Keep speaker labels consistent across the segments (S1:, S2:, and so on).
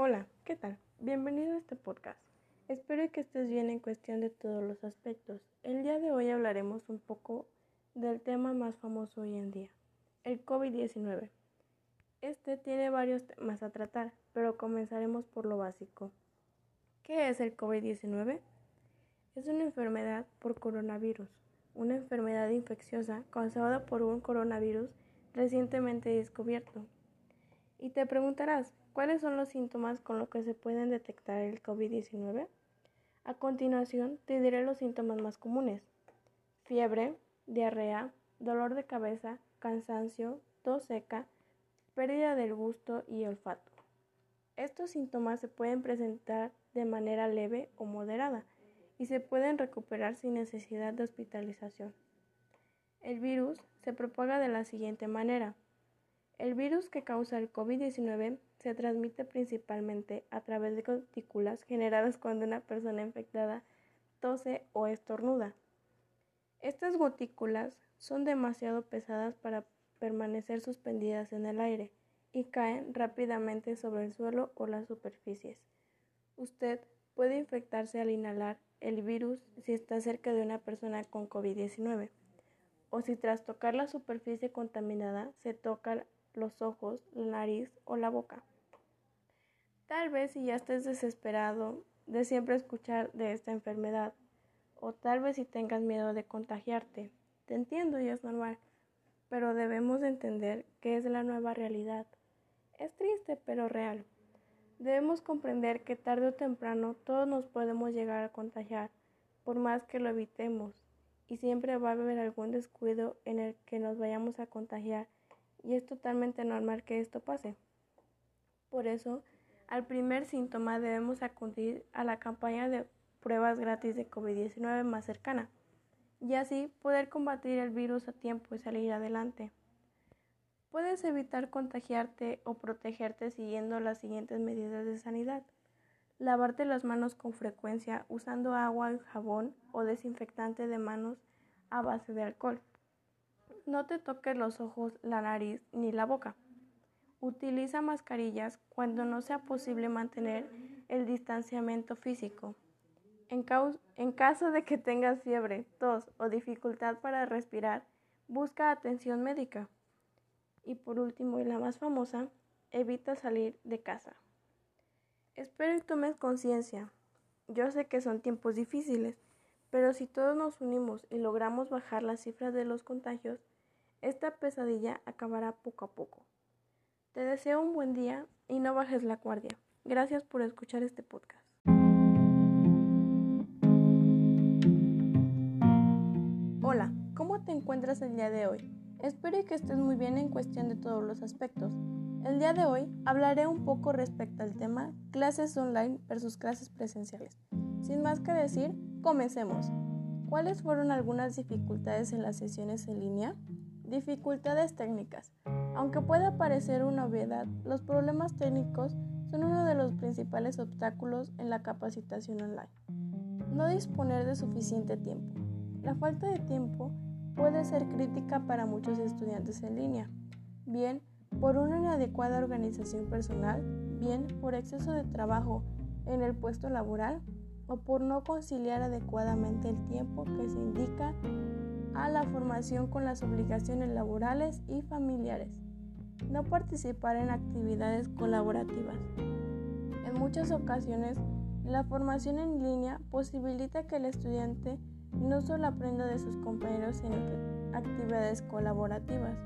S1: Hola, ¿qué tal? Bienvenido a este podcast. Espero que estés bien en cuestión de todos los aspectos. El día de hoy hablaremos un poco del tema más famoso hoy en día, el COVID-19. Este tiene varios temas a tratar, pero comenzaremos por lo básico. ¿Qué es el COVID-19? Es una enfermedad por coronavirus, una enfermedad infecciosa causada por un coronavirus recientemente descubierto. Y te preguntarás, ¿cuáles son los síntomas con los que se pueden detectar el COVID-19? A continuación te diré los síntomas más comunes. Fiebre, diarrea, dolor de cabeza, cansancio, tos seca, pérdida del gusto y olfato. Estos síntomas se pueden presentar de manera leve o moderada y se pueden recuperar sin necesidad de hospitalización. El virus se propaga de la siguiente manera. El virus que causa el COVID-19 se transmite principalmente a través de gotículas generadas cuando una persona infectada tose o estornuda. Estas gotículas son demasiado pesadas para permanecer suspendidas en el aire y caen rápidamente sobre el suelo o las superficies. Usted puede infectarse al inhalar el virus si está cerca de una persona con COVID-19 o si tras tocar la superficie contaminada se toca los ojos, la nariz o la boca. Tal vez si ya estés desesperado de siempre escuchar de esta enfermedad o tal vez si tengas miedo de contagiarte. Te entiendo y es normal, pero debemos entender que es la nueva realidad. Es triste pero real. Debemos comprender que tarde o temprano todos nos podemos llegar a contagiar, por más que lo evitemos, y siempre va a haber algún descuido en el que nos vayamos a contagiar, y es totalmente normal que esto pase. Por eso, al primer síntoma debemos acudir a la campaña de pruebas gratis de COVID-19 más cercana, y así poder combatir el virus a tiempo y salir adelante. Puedes evitar contagiarte o protegerte siguiendo las siguientes medidas de sanidad. Lavarte las manos con frecuencia usando agua y jabón o desinfectante de manos a base de alcohol. No te toques los ojos, la nariz ni la boca. Utiliza mascarillas cuando no sea posible mantener el distanciamiento físico. En, en, caso de que tengas fiebre, tos o dificultad para respirar, busca atención médica. Y por último, y la más famosa, evita salir de casa. Espero que tomes conciencia. Yo sé que son tiempos difíciles, pero si todos nos unimos y logramos bajar las cifras de los contagios, esta pesadilla acabará poco a poco. Te deseo un buen día y no bajes la guardia. Gracias por escuchar este podcast. Hola, ¿cómo te encuentras el día de hoy? Espero que estés muy bien en cuestión de todos los aspectos. El día de hoy hablaré un poco respecto al tema clases online versus clases presenciales. Sin más que decir, comencemos. ¿Cuáles fueron algunas dificultades en las sesiones en línea? Dificultades técnicas. Aunque pueda parecer una obviedad, los problemas técnicos son uno de los principales obstáculos en la capacitación online. No disponer de suficiente tiempo. La falta de tiempo puede ser crítica para muchos estudiantes en línea, bien por una inadecuada organización personal, bien por exceso de trabajo en el puesto laboral o por no conciliar adecuadamente el tiempo que se indica a la formación con las obligaciones laborales y familiares. No participar en actividades colaborativas. En muchas ocasiones, la formación en línea posibilita que el estudiante no solo aprenda de sus compañeros en actividades colaborativas,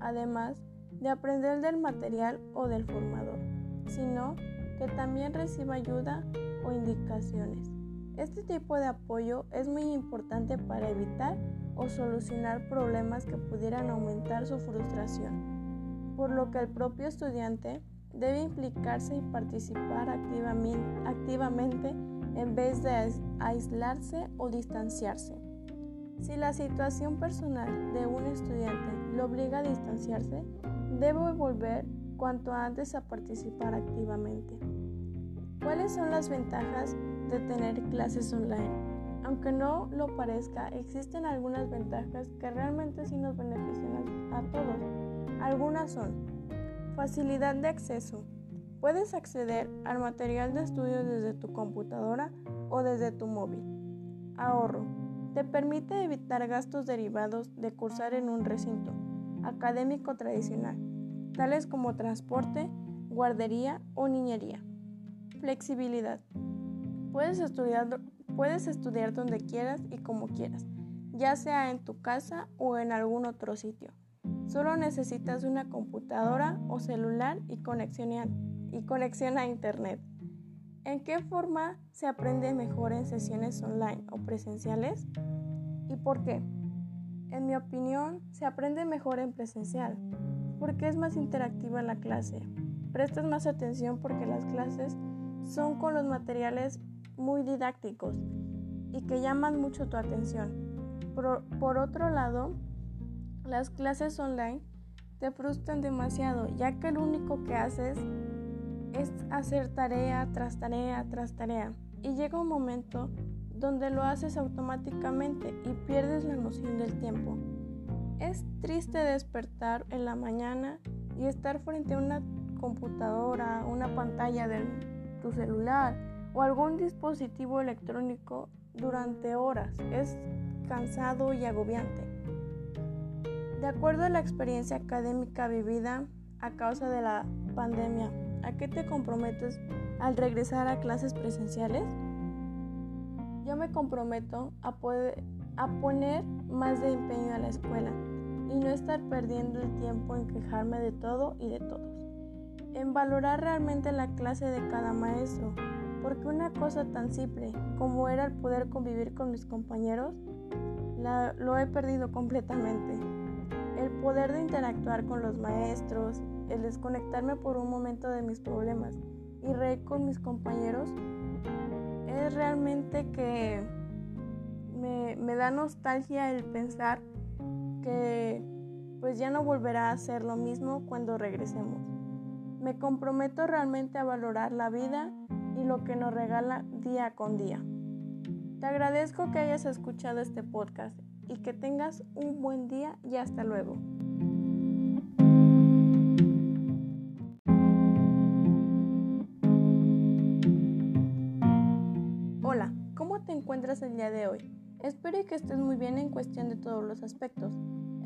S1: además de aprender del material o del formador, sino que también reciba ayuda o indicaciones. Este tipo de apoyo es muy importante para evitar o solucionar problemas que pudieran aumentar su frustración, por lo que el propio estudiante debe implicarse y participar activamente en vez de aislarse o distanciarse. Si la situación personal de un estudiante lo obliga a distanciarse, debe volver cuanto antes a participar activamente. ¿Cuáles son las ventajas de tener clases online? Aunque no lo parezca, existen algunas ventajas que realmente sí nos benefician a todos. Algunas son facilidad de acceso. Puedes acceder al material de estudio desde tu computadora o desde tu móvil. Ahorro. Te permite evitar gastos derivados de cursar en un recinto académico tradicional, tales como transporte, guardería o niñería. Flexibilidad. Puedes estudiar, puedes estudiar donde quieras y como quieras, ya sea en tu casa o en algún otro sitio. Solo necesitas una computadora o celular y conexión a, y conexión a Internet. ¿En qué forma se aprende mejor en sesiones online o presenciales? ¿Y por qué? En mi opinión, se aprende mejor en presencial, porque es más interactiva la clase. Prestas más atención porque las clases son con los materiales muy didácticos y que llaman mucho tu atención. Por, otro lado, las clases online te frustran demasiado, ya que lo único que haces es hacer tarea tras tarea tras tarea. Y llega un momento donde lo haces automáticamente y pierdes la noción del tiempo. Es triste despertar en la mañana y estar frente a una computadora, una pantalla de tu celular o algún dispositivo electrónico durante horas. Es cansado y agobiante. De acuerdo a la experiencia académica vivida a causa de la pandemia, ¿a qué te comprometes al regresar a clases presenciales? Yo me comprometo a, a poner más de empeño a la escuela y no estar perdiendo el tiempo en quejarme de todo y de todos. En valorar realmente la clase de cada maestro, porque una cosa tan simple como era el poder convivir con mis compañeros, la, lo he perdido completamente el poder de interactuar con los maestros, el desconectarme por un momento de mis problemas y reír con mis compañeros, es realmente que me, me, da nostalgia el pensar que pues ya no volverá a ser lo mismo cuando regresemos. Me comprometo realmente a valorar la vida y lo que nos regala día con día. Te agradezco que hayas escuchado este podcast y que tengas un buen día y hasta luego. Hola, ¿cómo te encuentras el día de hoy? Espero que estés muy bien en cuestión de todos los aspectos.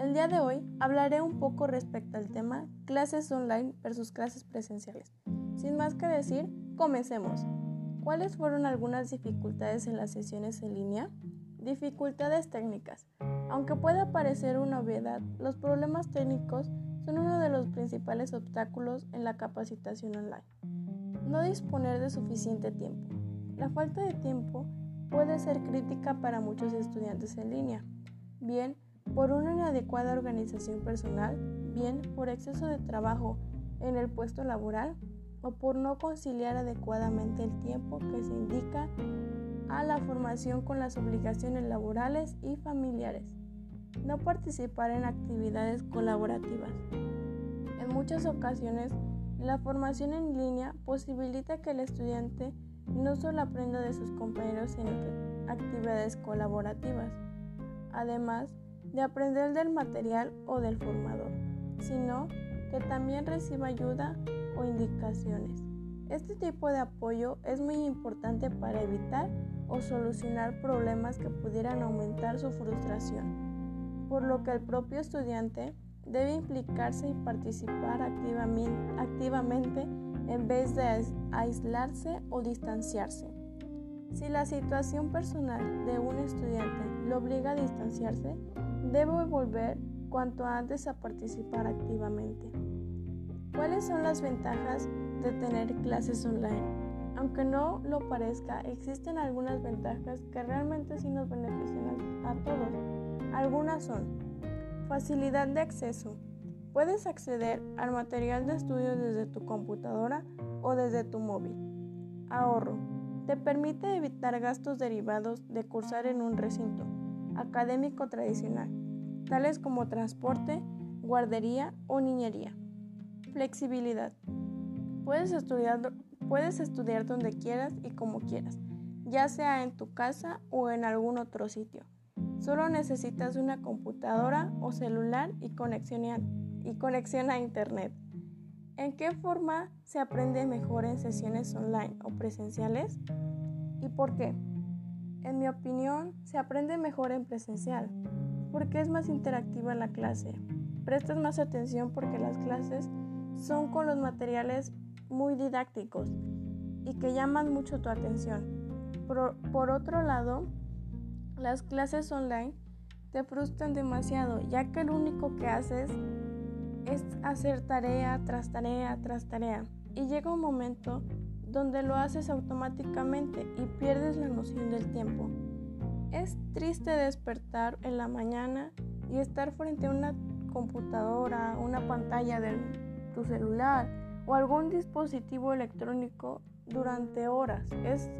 S1: El día de hoy hablaré un poco respecto al tema clases online versus clases presenciales. Sin más que decir, comencemos. ¿Cuáles fueron algunas dificultades en las sesiones en línea? Dificultades técnicas. Aunque pueda parecer una obviedad, los problemas técnicos son uno de los principales obstáculos en la capacitación online. No disponer de suficiente tiempo. La falta de tiempo puede ser crítica para muchos estudiantes en línea, bien por una inadecuada organización personal, bien por exceso de trabajo en el puesto laboral o por no conciliar adecuadamente el tiempo que se indica a la formación con las obligaciones laborales y familiares. No participar en actividades colaborativas. En muchas ocasiones, la formación en línea posibilita que el estudiante no solo aprenda de sus compañeros en actividades colaborativas, además de aprender del material o del formador, sino que también reciba ayuda o indicaciones. Este tipo de apoyo es muy importante para evitar o solucionar problemas que pudieran aumentar su frustración, por lo que el propio estudiante debe implicarse y participar activamente en vez de aislarse o distanciarse. Si la situación personal de un estudiante lo obliga a distanciarse, debe volver cuanto antes a participar activamente. ¿Cuáles son las ventajas de tener clases online? Aunque no lo parezca, existen algunas ventajas que realmente sí nos benefician a todos. Algunas son facilidad de acceso. Puedes acceder al material de estudio desde tu computadora o desde tu móvil. Ahorro. Te permite evitar gastos derivados de cursar en un recinto académico tradicional, tales como transporte, guardería o niñería. Flexibilidad. Puedes estudiar Puedes estudiar donde quieras y como quieras, ya sea en tu casa o en algún otro sitio. Solo necesitas una computadora o celular y conexión a, y conexión a Internet. ¿En qué forma se aprende mejor en sesiones online o presenciales? ¿Y por qué? En mi opinión, se aprende mejor en presencial, porque es más interactiva la clase. Prestas más atención porque las clases son con los materiales muy didácticos y que llaman mucho tu atención. Por, por otro lado, las clases online te frustran demasiado, ya que lo único que haces es hacer tarea tras tarea tras tarea y llega un momento donde lo haces automáticamente y pierdes la noción del tiempo. Es triste despertar en la mañana y estar frente a una computadora, una pantalla de tu celular o algún dispositivo electrónico durante horas. Es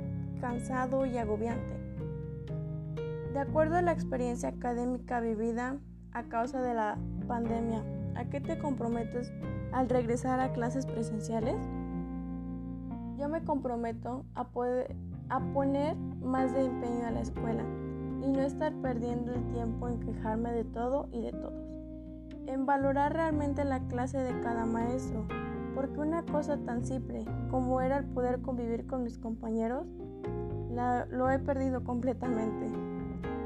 S1: cansado y agobiante. De acuerdo a la experiencia académica vivida a causa de la pandemia, ¿A qué te comprometes al regresar a clases presenciales? Yo me comprometo a, a poner más de empeño a la escuela y no estar perdiendo el tiempo en quejarme de todo y de todos. En valorar realmente la clase de cada maestro, porque una cosa tan simple como era el poder convivir con mis compañeros, lo he perdido completamente.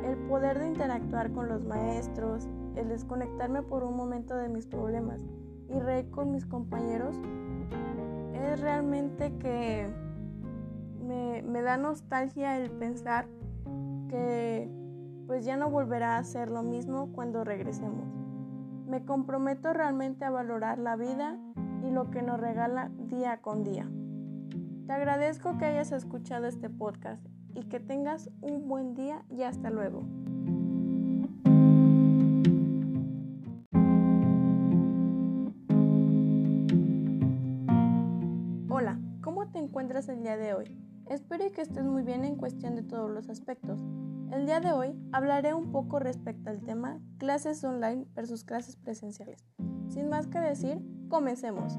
S1: El poder de interactuar con los maestros, el desconectarme por un momento de mis problemas y reír con mis compañeros, es realmente que me, me da nostalgia el pensar que pues ya no volverá a ser lo mismo cuando regresemos. Me comprometo realmente a valorar la vida y lo que nos regala día con día. Te agradezco que hayas escuchado este podcast y que tengas un buen día y hasta luego. encuentras el día de hoy. Espero que estés muy bien en cuestión de todos los aspectos. El día de hoy hablaré un poco respecto al tema clases online versus clases presenciales. Sin más que decir, comencemos.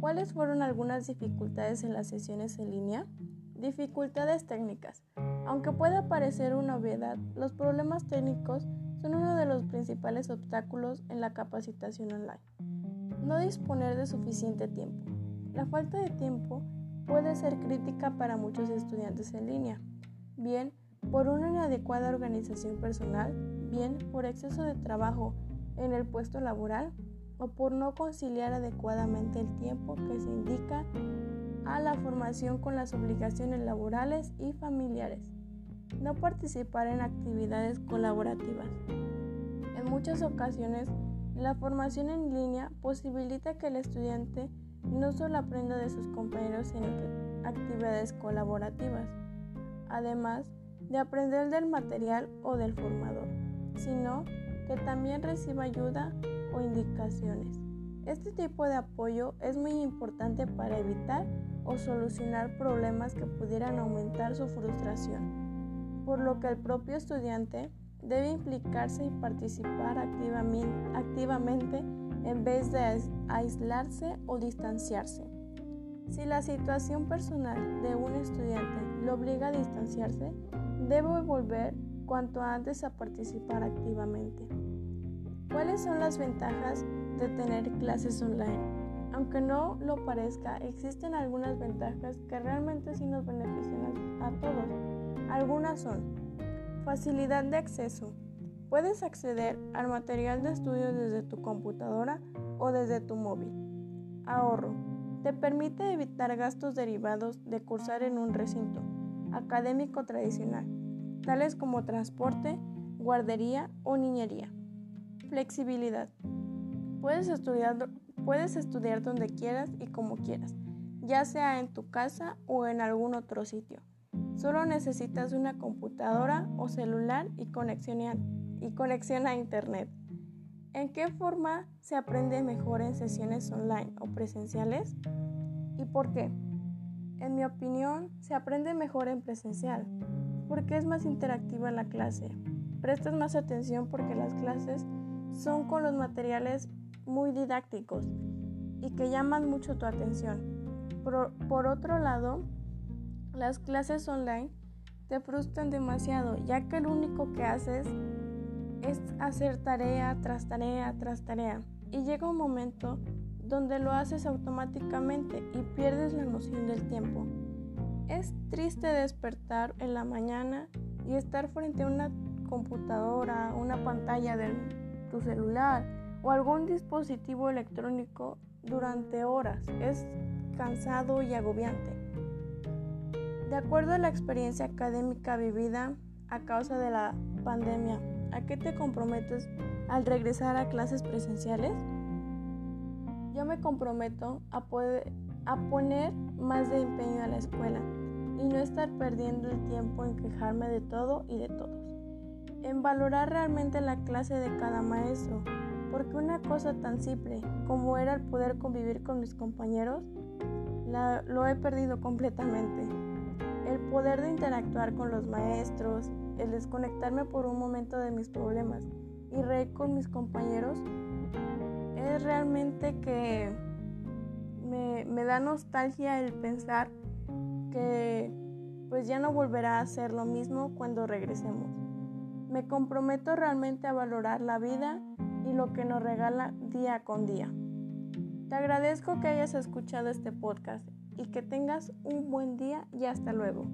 S1: ¿Cuáles fueron algunas dificultades en las sesiones en línea? Dificultades técnicas. Aunque pueda parecer una obviedad, los problemas técnicos son uno de los principales obstáculos en la capacitación online. No disponer de suficiente tiempo. La falta de tiempo puede ser crítica para muchos estudiantes en línea, bien por una inadecuada organización personal, bien por exceso de trabajo en el puesto laboral o por no conciliar adecuadamente el tiempo que se indica a la formación con las obligaciones laborales y familiares. No participar en actividades colaborativas. En muchas ocasiones, la formación en línea posibilita que el estudiante no solo aprenda de sus compañeros en actividades colaborativas, además de aprender del material o del formador, sino que también reciba ayuda o indicaciones. Este tipo de apoyo es muy importante para evitar o solucionar problemas que pudieran aumentar su frustración, por lo que el propio estudiante debe implicarse y participar activamente en vez de aislarse o distanciarse. Si la situación personal de un estudiante lo obliga a distanciarse, debe volver cuanto antes a participar activamente. ¿Cuáles son las ventajas de tener clases online? Aunque no lo parezca, existen algunas ventajas que realmente sí nos benefician a todos. Algunas son facilidad de acceso. Puedes acceder al material de estudio desde tu computadora o desde tu móvil. Ahorro. Te permite evitar gastos derivados de cursar en un recinto académico tradicional, tales como transporte, guardería o niñería. Flexibilidad. Puedes estudiar, puedes estudiar donde quieras y como quieras, ya sea en tu casa o en algún otro sitio. Solo necesitas una computadora o celular y conexión a y conexión a Internet. ¿En qué forma se aprende mejor en sesiones online o presenciales? ¿Y por qué? En mi opinión, se aprende mejor en presencial, porque es más interactiva la clase. Prestas más atención porque las clases son con los materiales muy didácticos y que llaman mucho tu atención. Por, otro lado, las clases online te frustran demasiado, ya que lo único que haces es hacer tarea tras tarea tras tarea. Y llega un momento donde lo haces automáticamente y pierdes la noción del tiempo. Es triste despertar en la mañana y estar frente a una computadora, una pantalla de tu celular o algún dispositivo electrónico durante horas. Es cansado y agobiante. De acuerdo a la experiencia académica vivida a causa de la pandemia, ¿a qué te comprometes al regresar a clases presenciales? Yo me comprometo a, poder, a poner más de empeño a la escuela y no estar perdiendo el tiempo en quejarme de todo y de todos. En valorar realmente la clase de cada maestro, porque una cosa tan simple como era el poder convivir con mis compañeros, lo he perdido completamente. El poder de interactuar con los maestros, el desconectarme por un momento de mis problemas y reír con mis compañeros, es realmente que me, me da nostalgia el pensar que pues ya no volverá a ser lo mismo cuando regresemos. Me comprometo realmente a valorar la vida y lo que nos regala día con día. Te agradezco que hayas escuchado este podcast y que tengas un buen día y hasta luego.